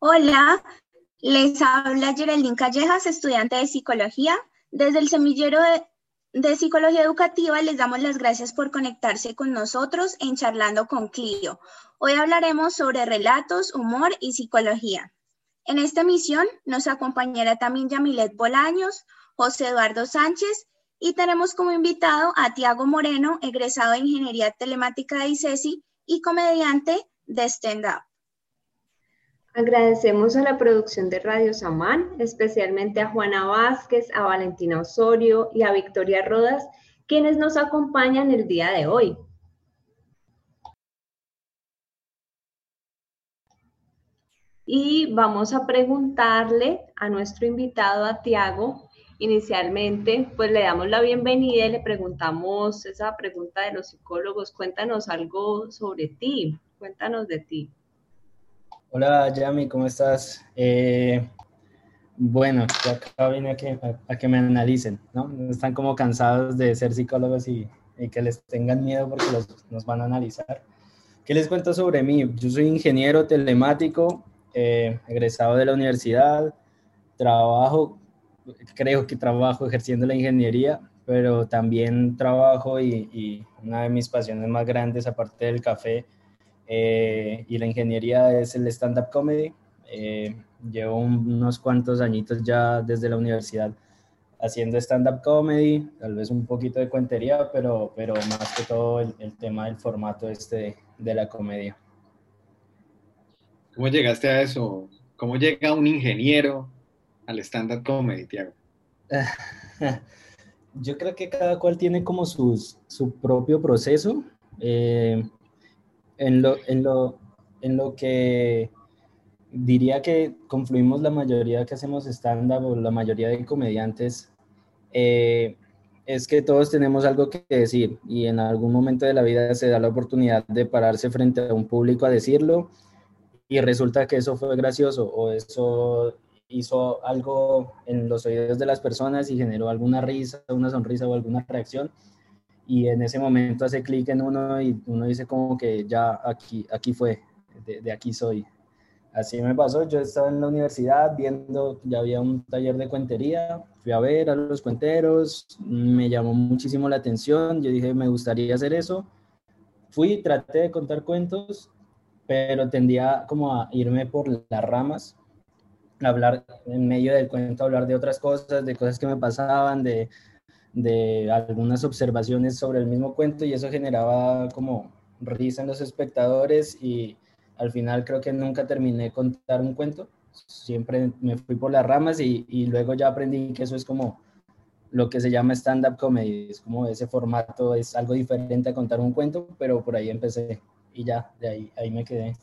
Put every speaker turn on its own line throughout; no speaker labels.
Hola, les habla Geraldine Callejas, estudiante de psicología. Desde el semillero de, psicología educativa les damos las gracias por conectarse con nosotros en Charlando con Clio. Hoy hablaremos sobre relatos, humor y psicología. En esta emisión nos acompañará también Yamilet Bolaños, José Eduardo Sánchez y tenemos como invitado a Tiago Moreno, egresado de Ingeniería Telemática de ICESI y comediante de stand-up.
Agradecemos a la producción de Radio Samán, especialmente a Juana Vázquez, a Valentina Osorio y a Victoria Rodas, quienes nos acompañan el día de hoy. Y vamos a preguntarle a nuestro invitado, a Tiago, inicialmente, pues le damos la bienvenida y le preguntamos esa pregunta de los psicólogos, cuéntanos algo sobre ti, cuéntanos de ti.
Hola Yami, ¿cómo estás? Eh, bueno, yo acá vine a que, a, que, me analicen, ¿no? Están como cansados de ser psicólogos y, y que les tengan miedo porque los, nos van a analizar. ¿Qué les cuento sobre mí? Yo soy ingeniero telemático, eh, egresado de la universidad, trabajo, creo que trabajo ejerciendo la ingeniería, pero también trabajo y, y una de mis pasiones más grandes, aparte del café, eh, y la ingeniería es el stand-up comedy. Eh, llevo unos cuantos añitos ya desde la universidad haciendo stand-up comedy, tal vez un poquito de cuentería, pero, pero más que todo el, tema del formato este de, la comedia.
¿Cómo llegaste a eso? ¿Cómo llega un ingeniero al stand-up comedy, Tiago?
Yo creo que cada cual tiene como sus, su propio proceso. Eh, en lo, en lo, en lo que diría que confluimos la mayoría que hacemos stand-up o la mayoría de comediantes, eh, es que todos tenemos algo que decir y en algún momento de la vida se da la oportunidad de pararse frente a un público a decirlo y resulta que eso fue gracioso o eso hizo algo en los oídos de las personas y generó alguna risa, una sonrisa o alguna reacción y en ese momento hace clic en uno y uno dice como que ya aquí, aquí fue, de, aquí soy. Así me pasó, yo estaba en la universidad viendo, ya había un taller de cuentería, fui a ver a los cuenteros, me llamó muchísimo la atención, yo dije me gustaría hacer eso, fui, traté de contar cuentos, pero tendía como a irme por las ramas, hablar en medio del cuento, hablar de otras cosas, de cosas que me pasaban, de, de algunas observaciones sobre el mismo cuento y eso generaba como risa en los espectadores y al final creo que nunca terminé de contar un cuento, siempre me fui por las ramas y, y luego ya aprendí que eso es como lo que se llama stand-up comedy, es como ese formato, es algo diferente a contar un cuento, pero por ahí empecé y ya, de ahí, ahí me quedé.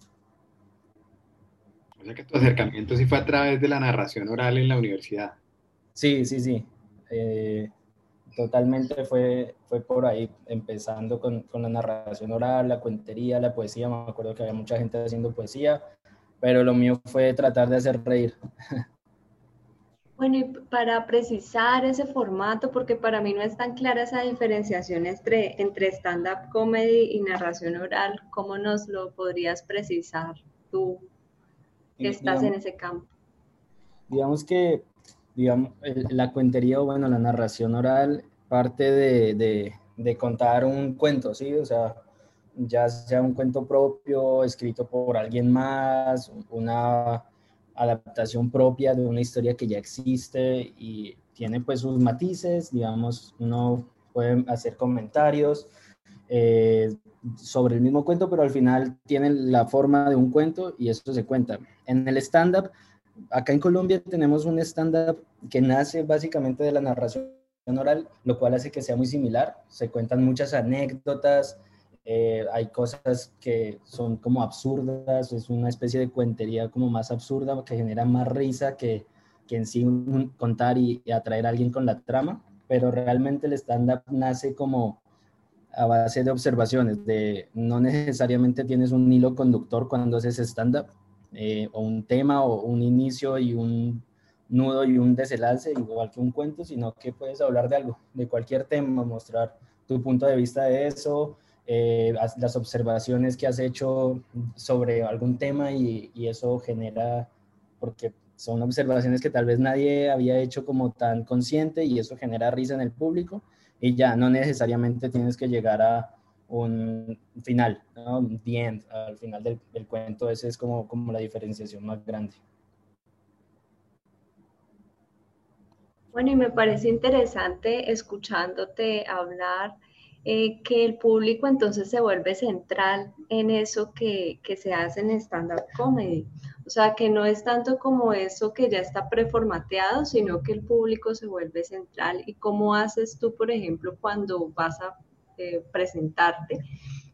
O sea que tu acercamiento sí fue a través de la narración oral en la universidad.
Sí, sí, sí. Eh, totalmente fue, fue por ahí, empezando con, con, la narración oral, la cuentería, la poesía. Me acuerdo que había mucha gente haciendo poesía, pero lo mío fue tratar de hacer reír.
Bueno, y para precisar ese formato, porque para mí no es tan clara esa diferenciación entre, entre stand-up comedy y narración oral, ¿cómo nos lo podrías precisar tú que estás en ese campo?
Digamos que digamos, la cuentería o bueno, la narración oral parte de, de, contar un cuento, ¿sí? O sea, ya sea un cuento propio, escrito por alguien más, una adaptación propia de una historia que ya existe y tiene pues sus matices, digamos, uno puede hacer comentarios eh, sobre el mismo cuento, pero al final tiene la forma de un cuento y eso se cuenta. En el stand-up acá en Colombia tenemos un stand-up que nace básicamente de la narración oral, lo cual hace que sea muy similar. Se cuentan muchas anécdotas, eh, hay cosas que son como absurdas, es una especie de cuentería como más absurda que genera más risa que, que en sí contar y, atraer a alguien con la trama, pero realmente el stand-up nace como a base de observaciones, de no necesariamente tienes un hilo conductor cuando haces stand-up, eh, o un tema o un inicio y un nudo y un desenlace, igual que un cuento, sino que puedes hablar de algo, de cualquier tema, mostrar tu punto de vista de eso, eh, las observaciones que has hecho sobre algún tema y, y, eso genera porque son observaciones que tal vez nadie había hecho como tan consciente y eso genera risa en el público y ya no necesariamente tienes que llegar a un final, ¿no? The end, al final del, del cuento, esa es como, como la diferenciación más grande.
Bueno, y me parece interesante escuchándote hablar eh, que el público entonces se vuelve central en eso que, que se hace en stand-up comedy. O sea, que no es tanto como eso que ya está preformateado, sino que el público se vuelve central. ¿Y cómo haces tú, por ejemplo, cuando vas a eh, presentarte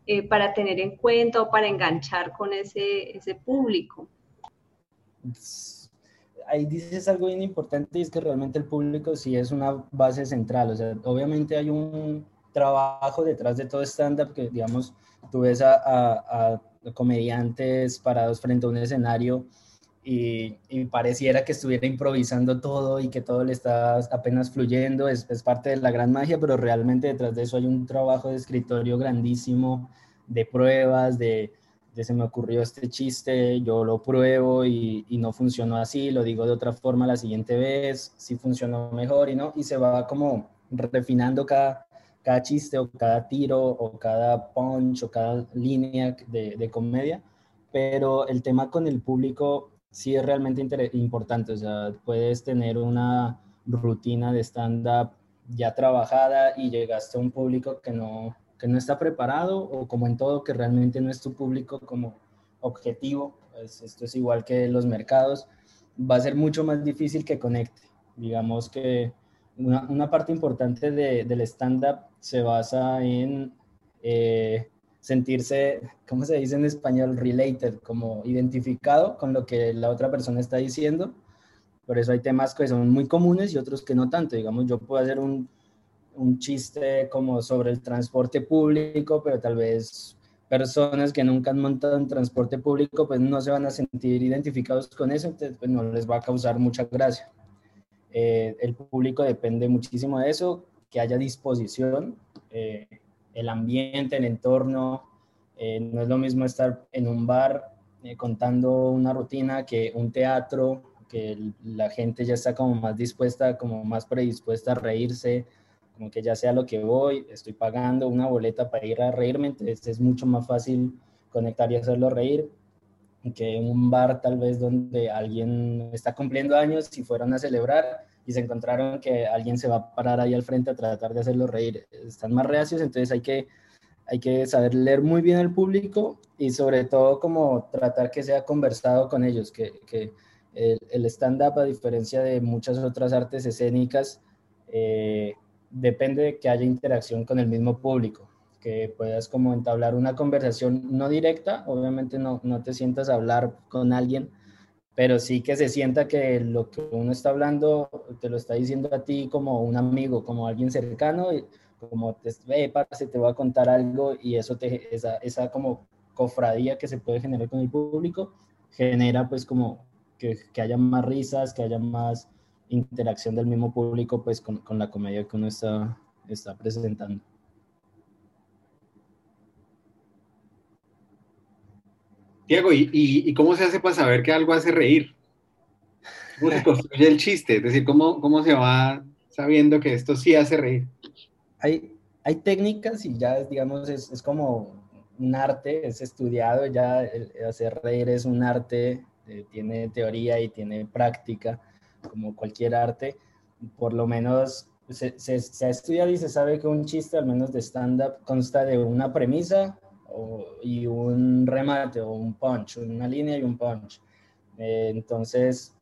eh, para tener en cuenta o para enganchar con ese, ese público?
ahí dices algo bien importante es que realmente el público sí es una base central. O sea, obviamente hay un trabajo detrás de todo stand-up que, digamos, tú ves a, a, comediantes parados frente a un escenario y, pareciera que estuviera improvisando todo y que todo le está apenas fluyendo. Es, parte de la gran magia, pero realmente detrás de eso hay un trabajo de escritorio grandísimo, de pruebas, de se me ocurrió este chiste, yo lo pruebo y, no funcionó así, lo digo de otra forma la siguiente vez, si funcionó mejor y no, y se va como refinando cada, chiste o cada tiro o cada punch o cada línea de comedia, pero el tema con el público sí es realmente importante, o sea, puedes tener una rutina de stand-up ya trabajada y llegaste a un público que no, que no está preparado o como en todo que realmente no es tu público como objetivo, pues esto es igual que los mercados, va a ser mucho más difícil que conecte. Digamos que una, una parte importante de, del stand-up se basa en eh, sentirse, ¿cómo se dice en español? Related, como identificado con lo que la otra persona está diciendo. Por eso hay temas que son muy comunes y otros que no tanto. Digamos, yo puedo hacer un, un chiste como sobre el transporte público, pero tal vez personas que nunca han montado en transporte público pues no se van a sentir identificados con eso, entonces pues no les va a causar mucha gracia. Eh, el público depende muchísimo de eso, que haya disposición, eh, el ambiente, el entorno. Eh, no es lo mismo estar en un bar contando una rutina que un teatro, que la gente ya está como más dispuesta, como más predispuesta a reírse, como que ya sea lo que voy, estoy pagando una boleta para ir a reírme, entonces es mucho más fácil conectar y hacerlo reír que en un bar tal vez donde alguien está cumpliendo años y fueron a celebrar y se encontraron que alguien se va a parar ahí al frente a tratar de hacerlo reír. Están más reacios, entonces hay que, hay que saber leer muy bien el público y sobre todo como tratar que sea conversado con ellos, que, que el, el stand-up a diferencia de muchas otras artes escénicas, eh, depende de que haya interacción con el mismo público, que puedas como entablar una conversación no directa, obviamente no, no te sientas a hablar con alguien, pero sí que se sienta que lo que uno está hablando te lo está diciendo a ti como un amigo, como alguien cercano, como te, ve, parce, te voy a contar algo y eso te, esa, esa como cofradía que se puede generar con el público, genera pues como que, que haya más risas, que haya más interacción del mismo público pues con, con la comedia que uno está, está presentando.
Diego, ¿y, ¿y, cómo se hace para saber que algo hace reír? ¿Cómo se construye el chiste? Es decir, ¿cómo, cómo se va sabiendo que esto sí hace reír?
Hay, hay técnicas y ya, digamos, es, es como un arte, es estudiado, ya hacer reír es un arte, eh, tiene teoría y tiene práctica como cualquier arte, por lo menos se, se, ha estudiado y se sabe que un chiste, al menos de stand-up, consta de una premisa y un remate o un punch, una línea y un punch. Eh, entonces,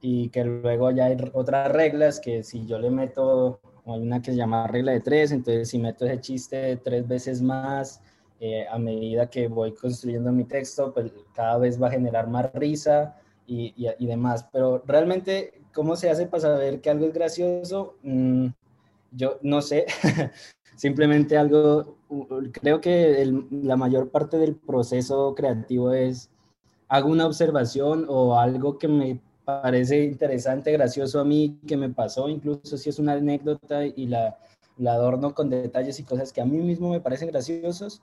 y que luego ya hay otras reglas que si yo le meto, hay una que se llama regla de tres, entonces si meto ese chiste tres veces más, eh, a medida que voy construyendo mi texto, pues cada vez va a generar más risa y, y, y demás. Pero realmente ¿Cómo se hace para saber que algo es gracioso? Mm, yo no sé, simplemente algo, creo que la mayor parte del proceso creativo es, hago una observación o algo que me parece interesante, gracioso a mí, que me pasó, incluso si es una anécdota y la, la adorno con detalles y cosas que a mí mismo me parecen graciosos,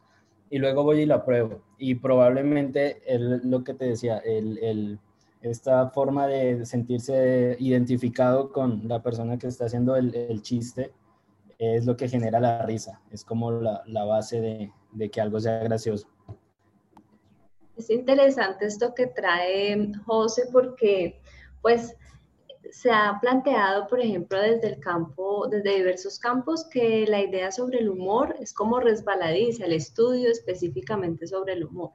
y luego voy y la pruebo. Y probablemente el, lo que te decía, el, el esta forma de sentirse identificado con la persona que está haciendo el, chiste es lo que genera la risa, es como la, base de, de, que algo sea gracioso.
Es interesante esto que trae José porque pues se ha planteado, por ejemplo, desde el campo, desde diversos campos, que la idea sobre el humor es como resbaladiza, el estudio específicamente sobre el humor.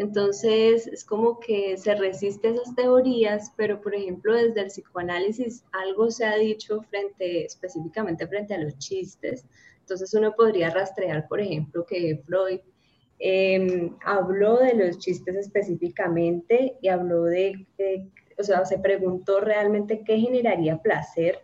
Entonces, es como que se resiste a esas teorías, pero por ejemplo, desde el psicoanálisis algo se ha dicho frente, específicamente frente a los chistes. Entonces, uno podría rastrear, por ejemplo, que Freud em, habló de los chistes específicamente y habló de, de, o sea, se preguntó realmente qué generaría placer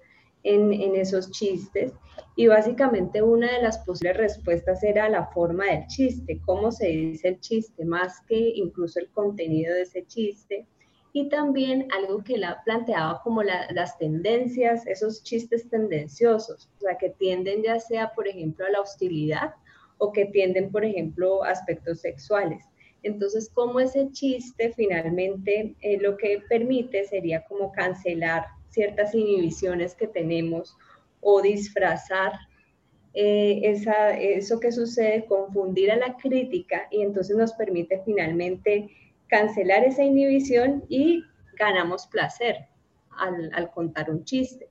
en, esos chistes y básicamente una de las posibles respuestas era la forma del chiste, cómo se dice el chiste, más que incluso el contenido de ese chiste. Y también algo que él ha planteado como las tendencias, esos chistes tendenciosos, o sea, que tienden ya sea, por ejemplo, a la hostilidad o que tienden, por ejemplo, aspectos sexuales. Entonces, como ese chiste finalmente eh, lo que permite sería como cancelar ciertas inhibiciones que tenemos o disfrazar eh, eso que sucede, confundir a la crítica y entonces nos permite finalmente cancelar esa inhibición y ganamos placer al, contar un chiste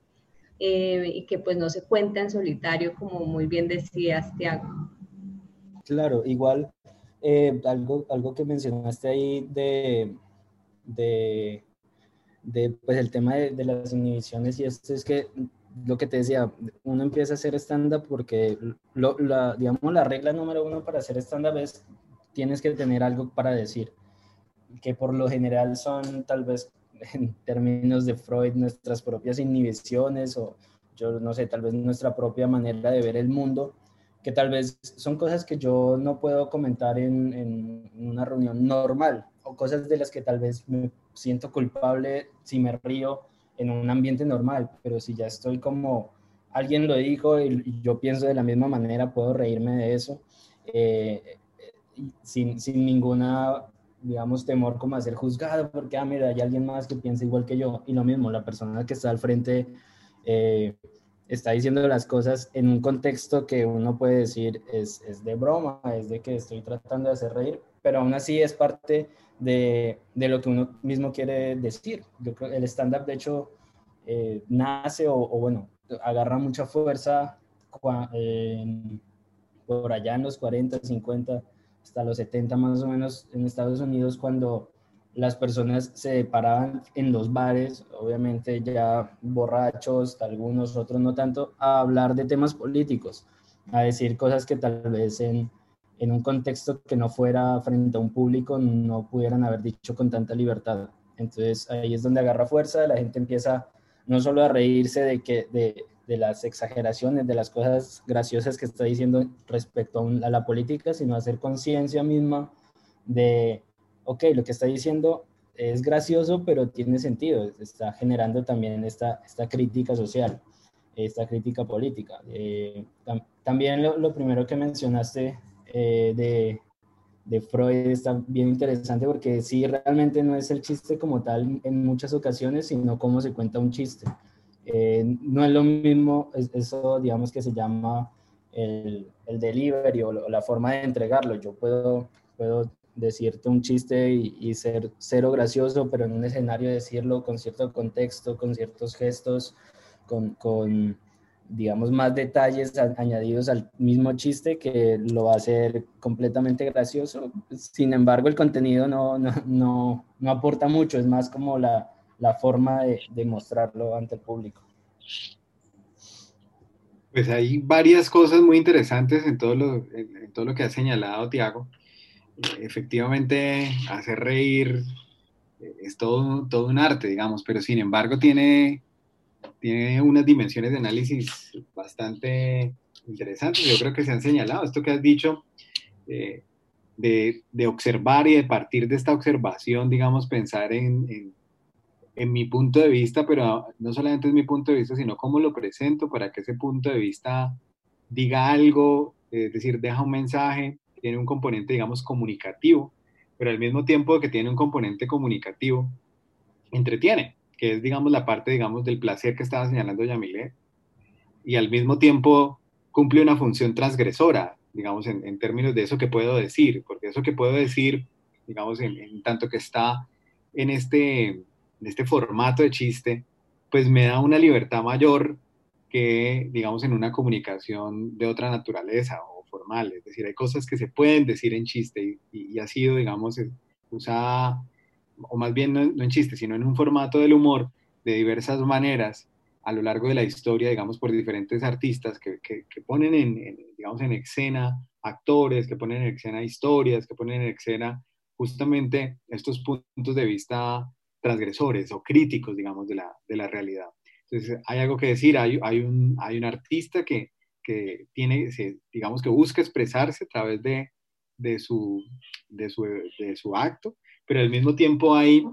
eh, y que pues no se cuenta en solitario como muy bien decías, Tiago.
Claro, igual eh, algo, algo que mencionaste ahí de, de pues el tema de, de, las inhibiciones y esto es que lo que te decía, uno empieza a hacer stand-up porque, lo, la, digamos, la regla número uno para hacer stand-up es tienes que tener algo para decir, que por lo general son tal vez en términos de Freud nuestras propias inhibiciones o yo no sé, tal vez nuestra propia manera de ver el mundo, que tal vez son cosas que yo no puedo comentar en, en una reunión normal o cosas de las que tal vez me siento culpable si me río en un ambiente normal, pero si ya estoy como alguien lo dijo y, yo pienso de la misma manera, puedo reírme de eso eh, sin, sin, ninguna, digamos, temor como a ser juzgado, porque, ah, mira, hay alguien más que piensa igual que yo. Y lo mismo, la persona que está al frente eh, está diciendo las cosas en un contexto que uno puede decir es, es de broma, es de que estoy tratando de hacer reír, pero aún así es parte de, de, lo que uno mismo quiere decir. Yo creo que el stand-up, de hecho, eh, nace o, bueno, agarra mucha fuerza por allá en los 40, 50, hasta los 70 más o menos en Estados Unidos, cuando las personas se paraban en los bares, obviamente ya borrachos, algunos, otros no tanto, a hablar de temas políticos, a decir cosas que tal vez en en un contexto que no fuera frente a un público no pudieran haber dicho con tanta libertad. Entonces ahí es donde agarra fuerza, la gente empieza no solo a reírse de, que, de, de las exageraciones, de las cosas graciosas que está diciendo respecto a, la política, sino a hacer conciencia misma de, ok, lo que está diciendo es gracioso, pero tiene sentido, está generando también esta, esta crítica social, esta crítica política. Eh, también lo, lo primero que mencionaste eh, de, de, Freud está bien interesante porque sí, realmente no es el chiste como tal en muchas ocasiones, sino cómo se cuenta un chiste. Eh, no es lo mismo, eso digamos que se llama el, el delivery o, la forma de entregarlo. Yo puedo, puedo decirte un chiste y, y, ser cero gracioso, pero en un escenario decirlo con cierto contexto, con ciertos gestos, con, con digamos, más detalles añadidos al mismo chiste que lo va a hacer completamente gracioso. Sin embargo, el contenido no, no, no, no aporta mucho, es más como la, la forma de, de, mostrarlo ante el público.
Pues hay varias cosas muy interesantes en todo lo, en todo lo que ha señalado Tiago. Efectivamente, hacer reír es todo, todo un arte, digamos, pero sin embargo tiene tiene unas dimensiones de análisis bastante interesantes. Yo creo que se han señalado esto que has dicho eh, de, de, observar y de partir de esta observación, digamos, pensar en, en, en, mi punto de vista, pero no solamente es mi punto de vista, sino cómo lo presento para que ese punto de vista diga algo, es decir, deja un mensaje, tiene un componente, digamos, comunicativo, pero al mismo tiempo que tiene un componente comunicativo, entretiene, que es, digamos, la parte, digamos, del placer que estaba señalando Yamile, y al mismo tiempo cumple una función transgresora, digamos, en, términos de eso que puedo decir, porque eso que puedo decir, digamos, en, tanto que está en este, en este formato de chiste, pues me da una libertad mayor que, digamos, en una comunicación de otra naturaleza o formal. Es decir, hay cosas que se pueden decir en chiste y, ha sido, digamos, usada, o más bien no, en chiste, sino en un formato del humor de diversas maneras a lo largo de la historia, digamos, por diferentes artistas que, que, ponen en, digamos, en escena actores, que ponen en escena historias, que ponen en escena justamente estos puntos de vista transgresores o críticos, digamos, de la, de la realidad. Entonces, hay algo que decir, hay, hay, un, hay un artista que, que tiene, digamos, que busca expresarse a través de, de, su, de, su, de su acto, pero al mismo tiempo hay,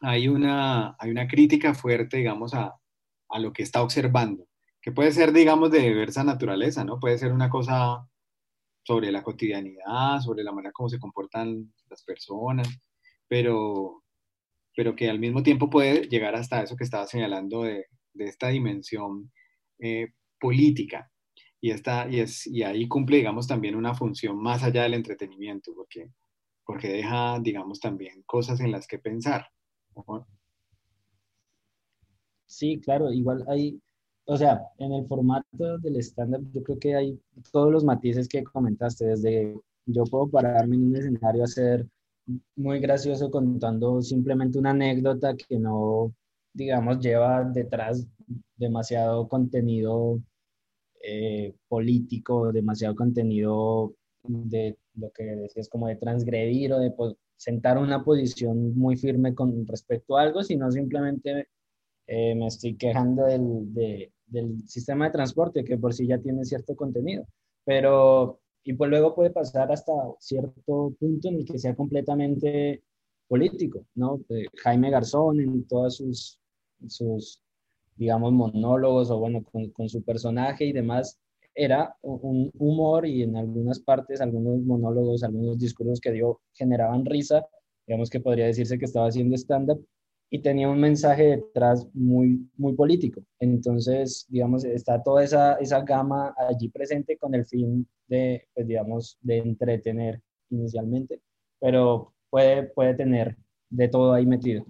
hay, una, hay una crítica fuerte, digamos, a, a lo que está observando, que puede ser, digamos, de diversa naturaleza, ¿no? Puede ser una cosa sobre la cotidianidad, sobre la manera como se comportan las personas, pero, pero que al mismo tiempo puede llegar hasta eso que estaba señalando de, de esta dimensión eh, política. Y, esta, y, es, y ahí cumple, digamos, también una función más allá del entretenimiento, porque, porque deja, digamos, también cosas en las que pensar.
Sí, claro, igual hay, o sea, en el formato del stand-up yo creo que hay todos los matices que comentaste, desde yo puedo pararme en un escenario a hacer muy gracioso contando simplemente una anécdota que no, digamos, lleva detrás demasiado contenido eh, político, demasiado contenido de lo que decías como de transgredir o de sentar una posición muy firme con respecto a algo, sino simplemente eh, me estoy quejando del, del, sistema de transporte, que por sí ya tiene cierto contenido, pero, y pues luego puede pasar hasta cierto punto en el que sea completamente político, ¿no? Eh, Jaime Garzón en todos sus, sus, digamos, monólogos o bueno, con, con su personaje y demás, era un humor y en algunas partes, algunos monólogos, algunos discursos que dio generaban risa, digamos que podría decirse que estaba haciendo stand-up, y tenía un mensaje detrás muy, muy político. Entonces, digamos, está toda esa, esa gama allí presente con el fin de, pues, digamos, de entretener inicialmente, pero puede, puede tener de todo ahí metido.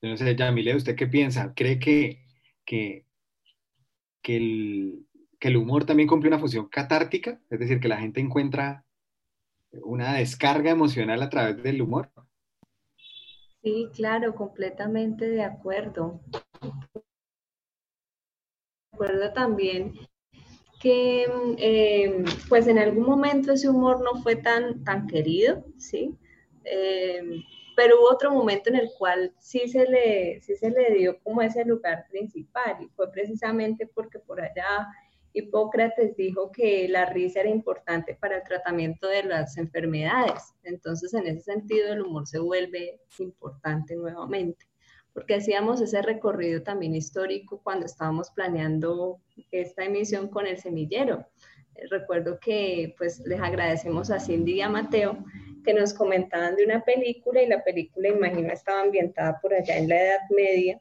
Sé, Yamile, ¿usted qué piensa? ¿Cree que, que, que, el, que el humor también cumple una función catártica? Es decir, que la gente encuentra una descarga emocional a través del humor.
Sí, claro, completamente de acuerdo. Recuerdo también que em, pues en algún momento ese humor no fue tan, tan querido, ¿sí? Em, pero hubo otro momento en el cual sí se, le, sí se le dio como ese lugar principal y fue precisamente porque por allá Hipócrates dijo que la risa era importante para el tratamiento de las enfermedades. Entonces, en ese sentido, el humor se vuelve importante nuevamente, porque hacíamos ese recorrido también histórico cuando estábamos planeando esta emisión con el semillero. Recuerdo que pues les agradecemos a Cindy y a Mateo que nos comentaban de una película y la película, imagino, estaba ambientada por allá en la Edad Media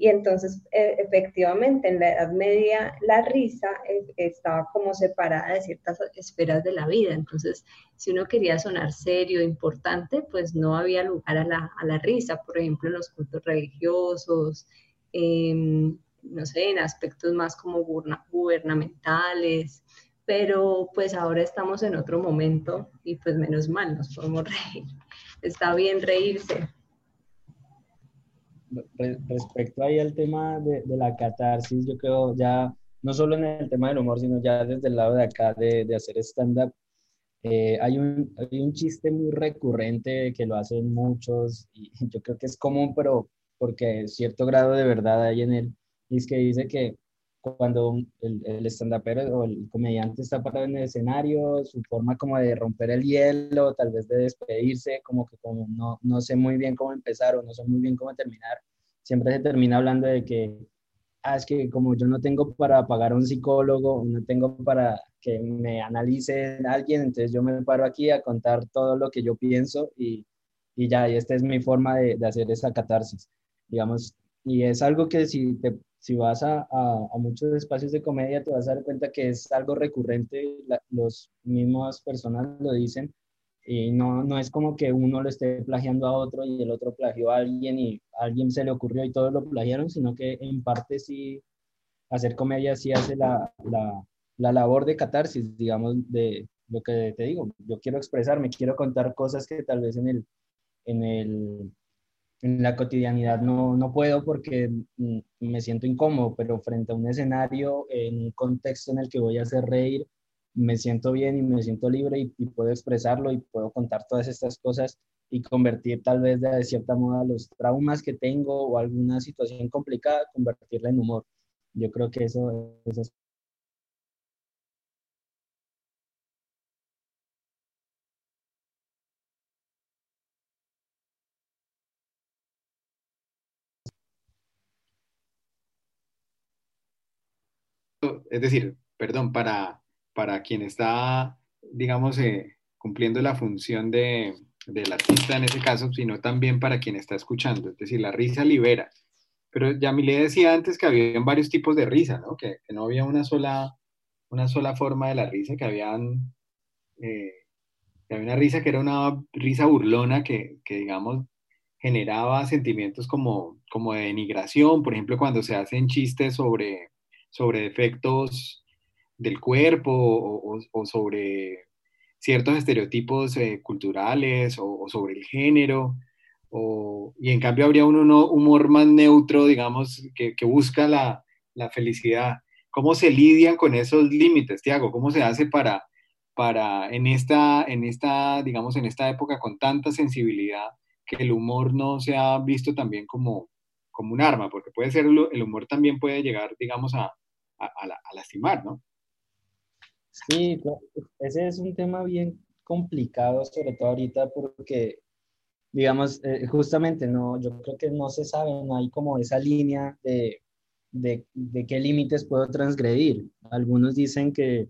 y entonces, e, efectivamente, en la Edad Media la risa e, estaba como separada de ciertas esferas de la vida. Entonces, si uno quería sonar serio, importante, pues no había lugar a la, a la risa, por ejemplo, en los cultos religiosos, no sé, en aspectos más como gubernamentales. Pero pues ahora estamos en otro momento y pues menos mal, nos podemos reír. Está bien reírse,
respecto ahí al tema de, la catarsis, yo creo ya, no solo en el tema del humor, sino ya desde el lado de acá de, de hacer stand-up, eh, hay, un, hay un chiste muy recurrente que lo hacen muchos y yo creo que es común, pero porque cierto grado de verdad hay en él, y es que dice que cuando el, el stand-upero o el comediante está parado en el escenario, su forma como de romper el hielo, tal vez de despedirse, como que como no, no sé muy bien cómo empezar o no sé muy bien cómo terminar, siempre se termina hablando de que, ah, es que como yo no tengo para pagar a un psicólogo, no tengo para que me analice alguien, entonces yo me paro aquí a contar todo lo que yo pienso y, y ya, y esta es mi forma de, de hacer esa catarsis, digamos, y es algo que si, te, si vas a, a, muchos espacios de comedia te vas a dar cuenta que es algo recurrente, los mismas personas lo dicen, y no, no es como que uno lo esté plagiando a otro y el otro plagió a alguien y alguien se le ocurrió y todos lo plagiaron, sino que en parte sí, hacer comedia sí hace la, la, la labor de catarsis, digamos, de lo que te digo. Yo quiero expresarme, quiero contar cosas que tal vez en el, en el en la cotidianidad no, no puedo porque mm, me siento incómodo, pero frente a un escenario, en un contexto en el que voy a hacer reír, me siento bien y me siento libre y, puedo expresarlo y puedo contar todas estas cosas y convertir tal vez de cierta moda los traumas que tengo o alguna situación complicada, convertirla en humor. Yo creo que eso, eso es
es decir, perdón, para, para quien está, digamos, eh, cumpliendo la función de, del artista en ese caso, sino también para quien está escuchando. Es decir, la risa libera. Pero ya le decía antes que había varios tipos de risa, ¿no? Que, no había una sola, una sola forma de la risa, que. Eh, que había una risa que era una risa burlona que, que digamos, generaba sentimientos como, como de denigración, por ejemplo, cuando se hacen chistes sobre, sobre defectos del cuerpo o, sobre ciertos estereotipos eh, culturales o, sobre el género. y en cambio habría un humor más neutro, digamos, que, busca la, felicidad. ¿Cómo se lidian con esos límites, Tiago? ¿Cómo se hace para, para en, esta, en esta, digamos, en esta época con tanta sensibilidad, que el humor no se ha visto también como, como un arma? Porque puede ser, el humor también puede llegar, digamos, a, a, lastimar, ¿no?
Sí, ese es un tema bien complicado, sobre todo ahorita porque, digamos, eh, justamente no, yo creo que no se sabe, no hay como esa línea de, de, de qué límites puedo transgredir. Algunos dicen que,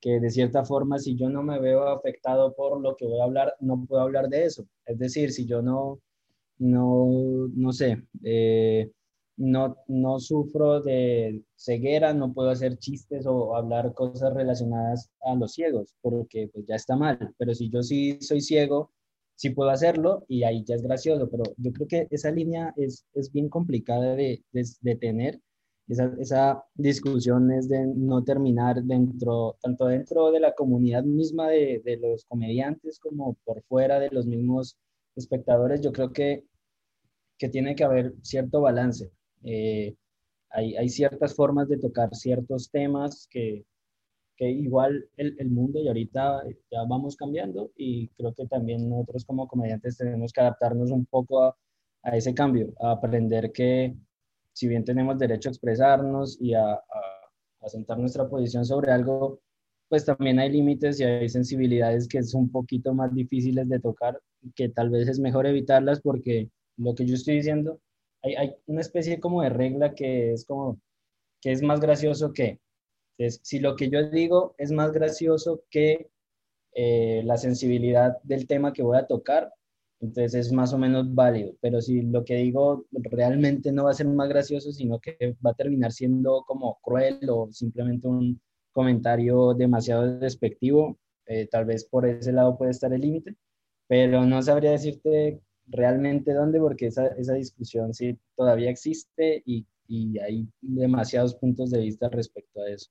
que de cierta forma, si yo no me veo afectado por lo que voy a hablar, no puedo hablar de eso. Es decir, si yo no, no, no sé, eh, no, no sufro de ceguera, no puedo hacer chistes o hablar cosas relacionadas a los ciegos, porque pues ya está mal. Pero si yo sí soy ciego, sí puedo hacerlo y ahí ya es gracioso. Pero yo creo que esa línea es, bien complicada de, de, tener. Esa, esa, discusión es de no terminar dentro, tanto dentro de la comunidad misma de, de los comediantes como por fuera de los mismos espectadores. Yo creo que, que tiene que haber cierto balance eh, hay, hay, ciertas formas de tocar ciertos temas que, que igual el, el, mundo y ahorita ya vamos cambiando y creo que también nosotros como comediantes tenemos que adaptarnos un poco a, a ese cambio, a aprender que si bien tenemos derecho a expresarnos y a, a, a sentar nuestra posición sobre algo, pues también hay límites y hay sensibilidades que son un poquito más difíciles de tocar, que tal vez es mejor evitarlas porque lo que yo estoy diciendo hay, una especie como de regla que es como, que es más gracioso que, si lo que yo digo es más gracioso que eh, la sensibilidad del tema que voy a tocar, entonces es más o menos válido, pero si lo que digo realmente no va a ser más gracioso, sino que va a terminar siendo como cruel o simplemente un comentario demasiado despectivo, eh, tal vez por ese lado puede estar el límite, pero no sabría decirte realmente dónde, porque esa, esa discusión sí todavía existe y, y, hay demasiados puntos de vista respecto a eso.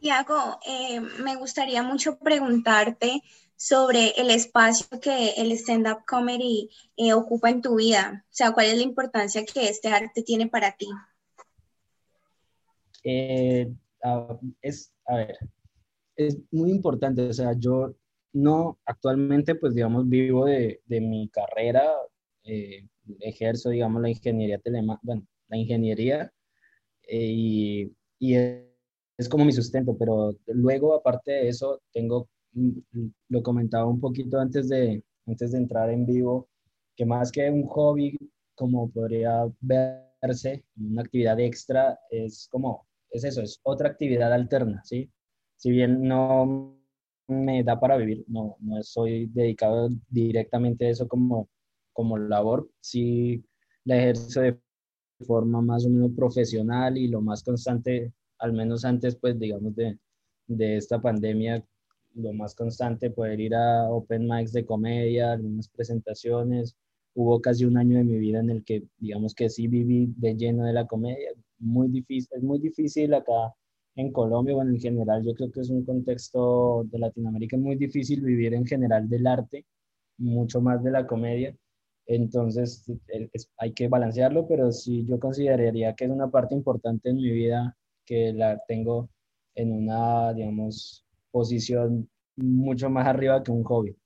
Tiago, eh, me gustaría mucho preguntarte sobre el espacio que el stand-up comedy eh, ocupa en tu vida. O sea, ¿cuál es la importancia que este arte tiene para ti?
Eh, es, a ver, es muy importante. O sea, yo no, actualmente pues digamos vivo de, mi carrera, eh, ejerzo digamos la ingeniería telema, bueno, la ingeniería eh, y, es, como mi sustento, pero luego aparte de eso tengo, mm, lo comentaba un poquito antes de, antes de entrar en vivo, que más que un hobby como podría verse, una actividad extra, es como, es eso, es otra actividad alterna, ¿sí? Si bien no me da para vivir, no, no soy dedicado directamente a eso como, como labor, sí la ejerzo de forma más o menos profesional y lo más constante, al menos antes, pues digamos, de, de esta pandemia, lo más constante, poder ir a open mics de comedia, algunas presentaciones. Hubo casi un año de mi vida en el que, digamos que sí viví de lleno de la comedia. Muy difícil, es muy difícil acá en Colombia, bueno, en general, yo creo que es un contexto de Latinoamérica muy difícil vivir en general del arte, mucho más de la comedia. Entonces, hay que balancearlo, pero sí yo consideraría que es una parte importante en mi vida que la tengo en una, digamos, posición mucho más arriba que un hobby.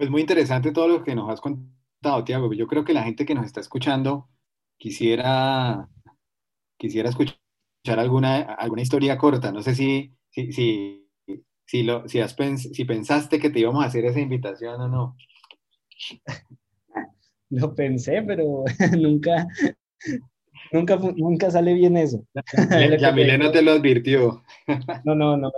Pues muy interesante todo lo que nos has contado, Tiago. Yo creo que la gente que nos está escuchando quisiera, quisiera escuchar alguna, alguna historia corta. No sé si, si, si, si, lo, si, has si pensaste que te íbamos a hacer esa invitación o no.
Lo pensé, pero nunca, nunca, nunca sale bien eso.
Yamile no te lo advirtió.
No, no, no.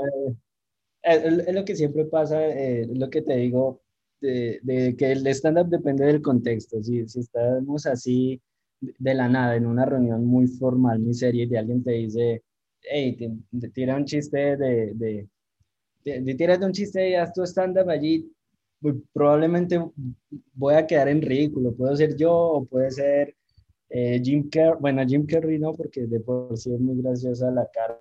Eh, es, lo que siempre pasa, eh, es lo que te digo, de, que el stand-up depende del contexto. Si, si estamos así de la nada en una reunión muy formal, muy seria, y de alguien te dice, hey, te, tira un chiste de, de, de, de un chiste y haz tu stand-up allí, probablemente voy a quedar en ridículo. Puedo ser yo o puede ser eh, Jim Carrey. Bueno, Jim Carrey no, porque de por sí es muy graciosa la cara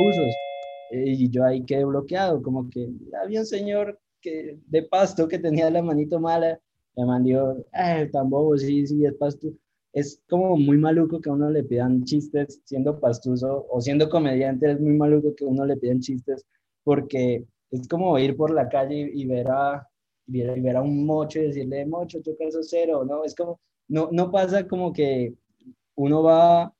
usos. Eh, y yo ahí quedé bloqueado, como que había un señor que, de pasto que tenía la manito mala, me mandó, ah, tan bobo, sí, sí, es pasto. Es como muy maluco que a uno le pidan chistes siendo pastuso o siendo comediante, es muy maluco que a uno le pidan chistes porque es como ir por la calle y, ver, a, y ver, a un mocho y decirle, mocho, toca eso cero, ¿no? Es como, no, no pasa como que uno va,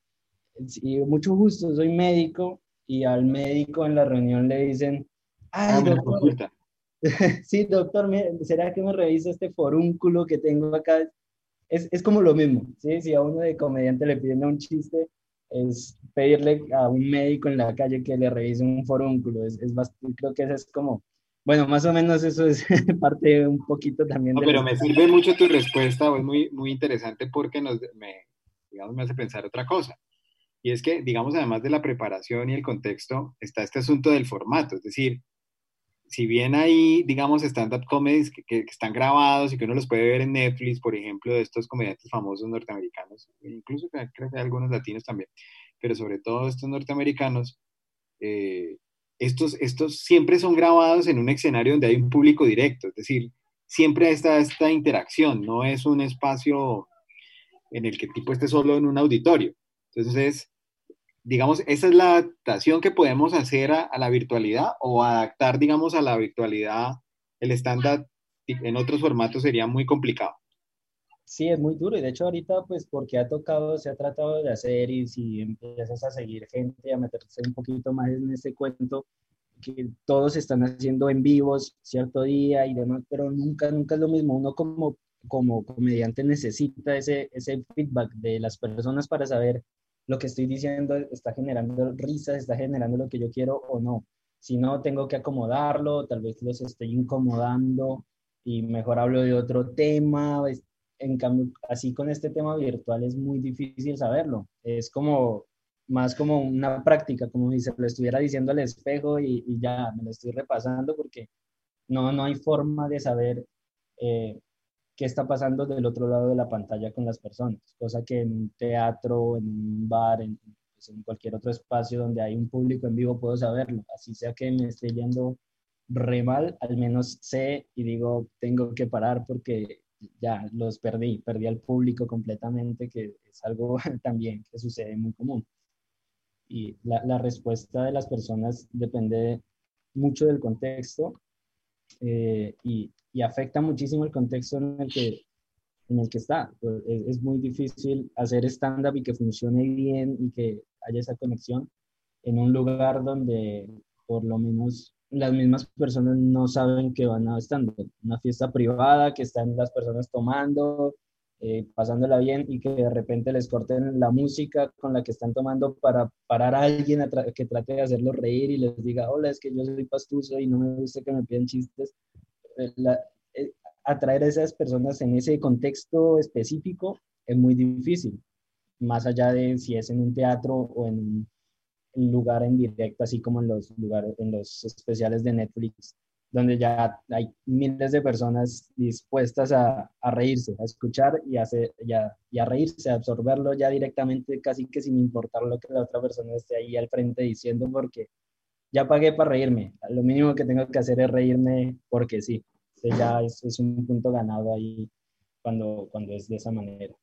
y mucho gusto, soy médico, y al médico en la reunión le dicen, ay, ah, doctor, sí, doctor, ¿será que me revisa este forúnculo que tengo acá? Es, es, como lo mismo, ¿sí? Si a uno de comediante le piden un chiste, es pedirle a un médico en la calle que le revise un forúnculo. Es, es bastante, creo que eso es como, bueno, más o menos eso es parte un poquito también.
No, pero me sirve mucho tu respuesta, es muy, muy interesante porque nos, me, digamos, me hace pensar otra cosa. Y es que, digamos, además de la preparación y el contexto, está este asunto del formato. Es decir, si bien hay, digamos, stand-up comedies que, están grabados y que uno los puede ver en Netflix, por ejemplo, de estos comediantes famosos norteamericanos, incluso creo que hay algunos latinos también, pero sobre todo estos norteamericanos, eh, estos, estos siempre son grabados en un escenario donde hay un público directo, es decir, siempre está esta interacción, no es un espacio en el que tipo esté solo en un auditorio. Entonces, digamos, esa es la adaptación que podemos hacer a, la virtualidad o adaptar, digamos, a la virtualidad el estándar en otros formatos sería muy complicado.
Sí, es muy duro y de hecho ahorita pues porque ha tocado, se ha tratado de hacer y si empiezas a seguir gente, a meterse un poquito más en ese cuento, que todos están haciendo en vivos cierto día y demás, pero nunca, nunca es lo mismo. Uno como, como comediante necesita ese, ese feedback de las personas para saber lo que estoy diciendo está generando risas, está generando lo que yo quiero o no. si no, tengo que acomodarlo, tal vez los estoy incomodando y mejor hablo de otro tema. En cambio, así con este tema virtual es muy difícil saberlo. Es como más como una práctica, como si se lo estuviera diciendo al espejo y, ya me lo estoy repasando porque no, no hay forma de saber eh, qué está pasando del otro lado de la pantalla con las personas, cosa que en un teatro, en un bar, en, pues, en cualquier otro espacio donde hay un público en vivo puedo saberlo, así sea que me esté yendo re mal, al menos sé y digo, tengo que parar porque ya los perdí, perdí al público completamente, que es algo también que sucede muy común. Y la, la, respuesta de las personas depende mucho del contexto eh, y, y, afecta muchísimo el contexto en el que, en el que está. Es, es muy difícil hacer stand-up y que funcione bien y que haya esa conexión en un lugar donde por lo menos las mismas personas no saben que van a stand-up. Una fiesta privada que están las personas tomando, eh, pasándola bien y que de repente les corten la música con la que están tomando para parar a alguien que trate de hacerlos reír y les diga, hola, es que yo soy pastuso y no me gusta que me piden chistes. Eh, eh, atraer a esas personas en ese contexto específico es muy difícil, más allá de si es en un teatro o en un, lugar en directo, así como en los lugares, en los especiales de Netflix donde ya hay miles de personas dispuestas a, a reírse, a escuchar y hacer, y, a, y a, reírse, a absorberlo ya directamente, casi que sin importar lo que la otra persona esté ahí al frente diciendo, porque ya pagué para reírme. Lo mínimo que tengo que hacer es reírme porque sí. ya es, es, un punto ganado ahí cuando, cuando es de esa manera.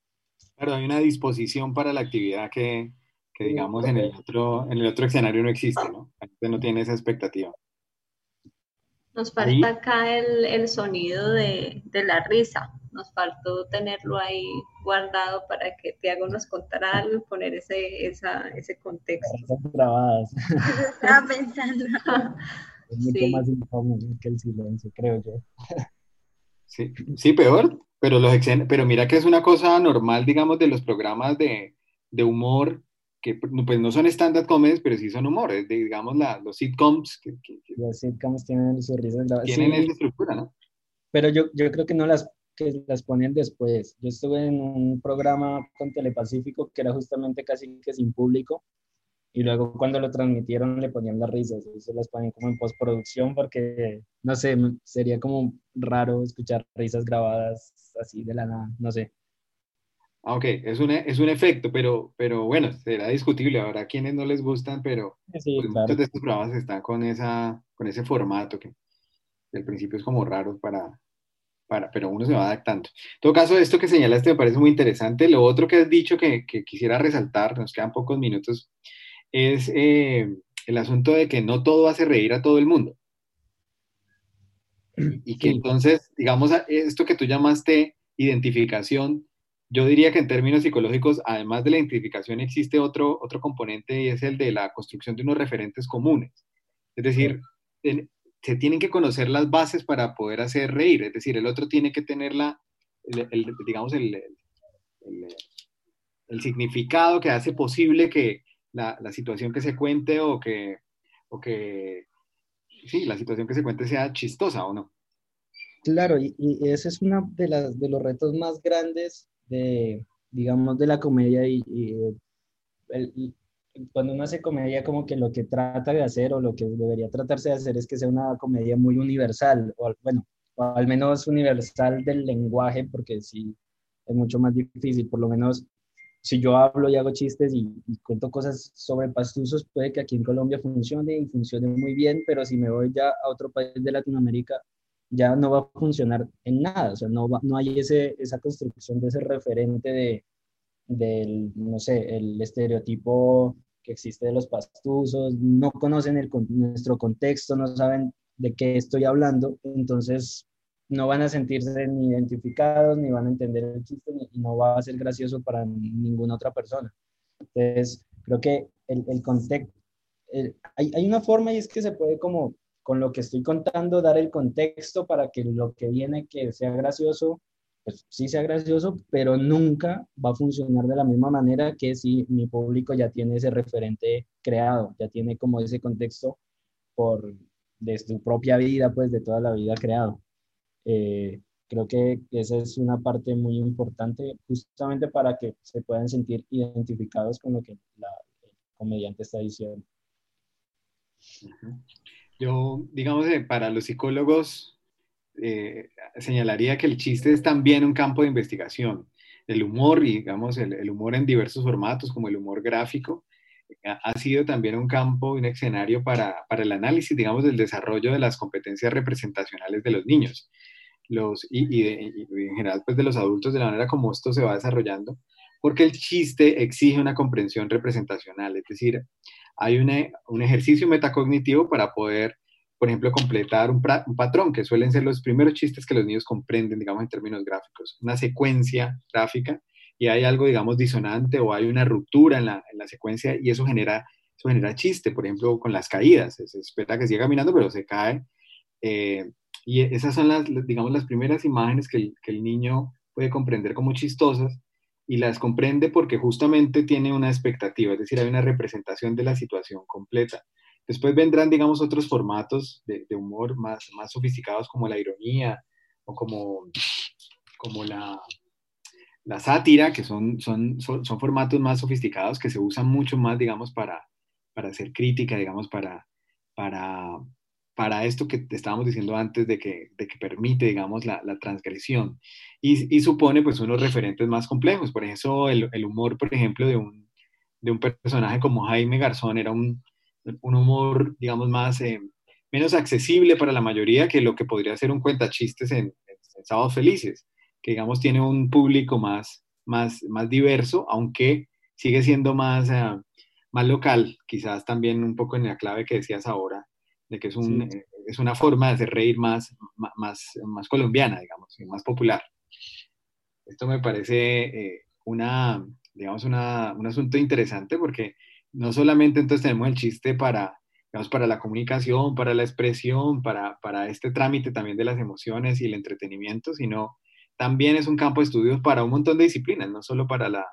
Claro, hay una disposición para la actividad que, que digamos, en el, otro, en el otro escenario no existe, ¿no? La gente no tiene esa expectativa.
Nos falta acá el, el sonido de, de, la risa. Nos faltó tenerlo ahí guardado para que Tiago nos contara algo y poner ese, esa, ese contexto.
Están grabadas.
Estaba pensando.
Es mucho sí. más incómodo que el silencio, creo yo.
Sí, sí peor, pero, los pero mira que es una cosa normal, digamos, de los programas de, de humor que pues no son stand-up comedies, pero sí son humor, es de, digamos la, los sitcoms. Que, que,
los sitcoms tienen sus risas
grabadas. Tienen sí, esa estructura, ¿no?
Pero yo, yo creo que no las, que las ponen después. Yo estuve en un programa con Telepacífico que era justamente casi que sin público y luego cuando lo transmitieron le ponían las risas se las ponen como en postproducción porque, no sé, sería como raro escuchar risas grabadas así de la nada, no sé.
Ah, ok, es un, es un efecto, pero, pero bueno, será discutible. Habrá quienes no les gustan, pero
sí,
pues,
claro.
muchos de estos programas están con, esa, con ese formato que al principio es como raro para, para, pero uno se va adaptando. En todo caso, esto que señalaste me parece muy interesante. Lo otro que has dicho que, que quisiera resaltar, nos quedan pocos minutos, es eh, el asunto de que no todo hace reír a todo el mundo. Y que entonces, digamos, esto que tú llamaste identificación, yo diría que en términos psicológicos, además de la identificación, existe otro, otro componente y es el de la construcción de unos referentes comunes. Es decir, en- se tienen que conocer las bases para poder hacer reír. Es decir, el otro tiene que tener la, el- digamos, el, el- significado que hace posible que la, la situación que se cuente o que, o que, sí, la situación que se cuente sea chistosa o no.
Claro, y, y ese es uno de, de los retos más grandes de, digamos, de la comedia y, y el- cuando uno hace comedia como que lo que trata de hacer o lo que debería tratarse de hacer es que sea una comedia muy universal, o bueno, o al menos universal del lenguaje, porque sí es mucho más difícil, por lo menos si yo hablo y hago chistes y, y cuento cosas sobre pastuzos, puede que aquí en Colombia funcione y funcione muy bien, pero si me voy ya a otro país de Latinoamérica, ya no va a funcionar en nada, o sea, no, va- no hay ese, esa construcción de ese referente de, del, no sé, el estereotipo que existe de los pastuzos, no conocen el, nuestro contexto, no saben de qué estoy hablando, entonces no van a sentirse ni identificados, ni van a entender el chiste, y no va a ser gracioso para ninguna otra persona. Entonces, creo que el, el contexto, hay, hay una forma y es que se puede como con lo que estoy contando dar el contexto para que lo que viene que sea gracioso, pues sí sea gracioso, pero nunca va a funcionar de la misma manera que si mi público ya tiene ese referente creado, ya tiene como ese contexto por de su propia vida, pues de toda la vida creado. Eh, creo que esa es una parte muy importante justamente para que se puedan sentir identificados con lo que la, el comediante está diciendo.
Yo, digamos, eh, para los psicólogos, eh, señalaría que el chiste es también un campo de investigación. El humor, digamos, el, humor en diversos formatos, como el humor gráfico, ha sido también un campo, un escenario para, para, el análisis, digamos, del desarrollo de las competencias representacionales de los niños los, y, y, en general pues de los adultos de la manera como esto se va desarrollando, porque el chiste exige una comprensión representacional, es decir, hay un ejercicio metacognitivo para poder, por ejemplo, completar un, patrón, que suelen ser los primeros chistes que los niños comprenden, digamos, en términos gráficos, una secuencia gráfica y hay algo, digamos, disonante o hay una ruptura en la, en la secuencia y eso genera, eso genera chiste, por ejemplo, con las caídas. Se espera que siga caminando, pero se cae. Eh, y esas son las, digamos, las primeras imágenes que el, que el niño puede comprender como chistosas y las comprende porque justamente tiene una expectativa, es decir, hay una representación de la situación completa. Después vendrán, digamos, otros formatos de, humor más, más sofisticados como la ironía o como, como la, la sátira, que son, son, son, formatos más sofisticados que se usan mucho más, digamos, para, para hacer crítica, digamos, para, para, para esto que te estábamos diciendo antes de que, de que permite, digamos, la, transgresión. Y, y, supone, pues, unos referentes más complejos. Por eso, el, el humor, por ejemplo, de un, de un, personaje como Jaime Garzón era un, un humor, digamos, más, eh, menos accesible para la mayoría que lo que podría ser un cuentachistes en, en, en Sábados Felices que digamos tiene un público más, más, más diverso, aunque sigue siendo más, uh, más local, quizás también un poco en la clave que decías ahora, de que es, un, sí. es una forma de hacer reír más, más, más colombiana, digamos, más popular. Esto me parece eh, una, digamos, una, un asunto interesante porque no solamente entonces tenemos el chiste para, digamos, para la comunicación, para la expresión, para, para este trámite también de las emociones y el entretenimiento, sino también es un campo de estudios para un montón de disciplinas, no solo para la,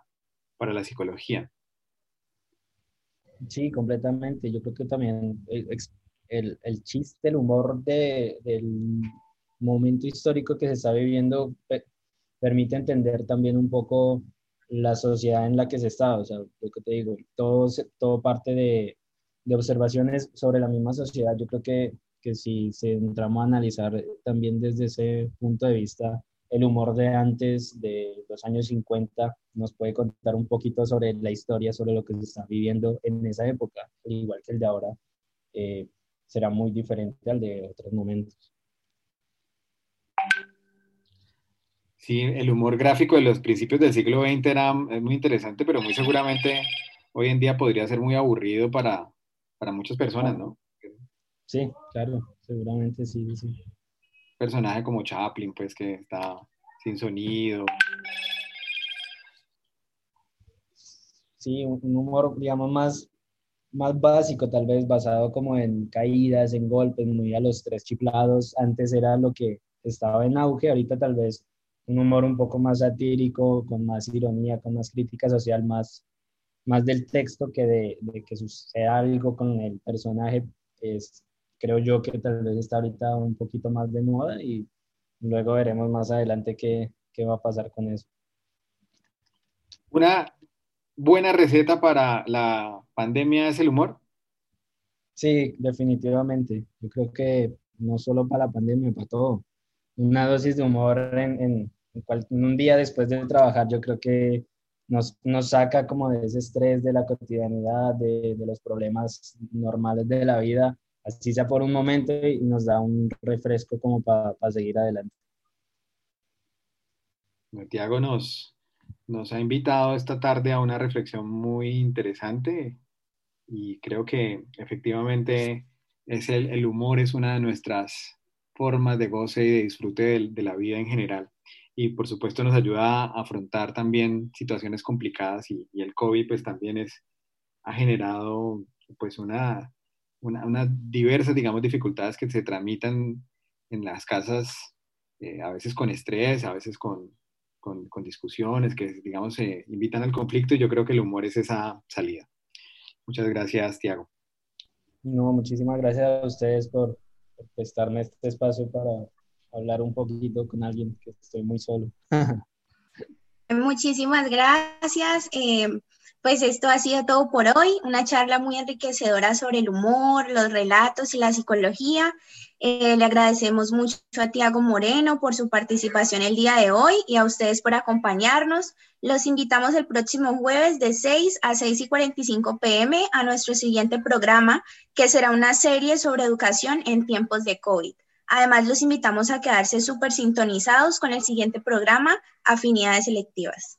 para la psicología.
Sí, completamente. Yo creo que también el, el, chiste, el humor de, del momento histórico que se está viviendo permite entender también un poco la sociedad en la que se está. O sea, lo que te digo, todo, todo parte de, de observaciones sobre la misma sociedad. Yo creo que, que si se entramos a analizar también desde ese punto de vista, el humor de antes, de los años 50, nos puede contar un poquito sobre la historia, sobre lo que se está viviendo en esa época, igual que el de ahora, eh, será muy diferente al de otros momentos.
Sí, el humor gráfico de los principios del siglo XX era es muy interesante, pero muy seguramente hoy en día podría ser muy aburrido para, para muchas personas, ¿no?
Sí, claro, seguramente sí, sí
personaje como Chaplin, pues que está sin sonido.
Sí, un humor, digamos, más, más básico, tal vez basado como en caídas, en golpes, muy a los tres chiflados. Antes era lo que estaba en auge, ahorita tal vez un humor un poco más satírico, con más ironía, con más crítica social, más, más del texto que de, de que suceda algo con el personaje. Es, creo yo que tal vez está ahorita un poquito más de moda y luego veremos más adelante qué, qué va a pasar con eso.
Una buena receta para la pandemia es el humor.
Sí, definitivamente. Yo creo que no solo para la pandemia, para todo. Una dosis de humor en, en, en un día después de trabajar, yo creo que nos, nos, saca como de ese estrés de la cotidianidad, de, de los problemas normales de la vida así sea por un momento y nos da un refresco como para pa seguir adelante.
Tiago nos, nos ha invitado esta tarde a una reflexión muy interesante y creo que efectivamente es el, el humor es una de nuestras formas de goce y de disfrute de, de, la vida en general. Y por supuesto nos ayuda a afrontar también situaciones complicadas y, y el COVID pues también es, ha generado pues una, unas una diversas, digamos, dificultades que se tramitan en las casas, eh, a veces con estrés, a veces con, con, con, discusiones que, digamos, se invitan al conflicto y yo creo que el humor es esa salida. Muchas gracias, Tiago.
No, muchísimas gracias a ustedes por, prestarme este espacio para hablar un poquito con alguien que estoy muy solo.
Muchísimas gracias. Eh, pues esto ha sido todo por hoy, una charla muy enriquecedora sobre el humor, los relatos y la psicología. Eh, le agradecemos mucho a Tiago Moreno por su participación el día de hoy y a ustedes por acompañarnos. Los invitamos el próximo jueves de 6 a 6 y 45 pm a nuestro siguiente programa, que será una serie sobre educación en tiempos de COVID. Además, los invitamos a quedarse súper sintonizados con el siguiente programa, Afinidades Selectivas.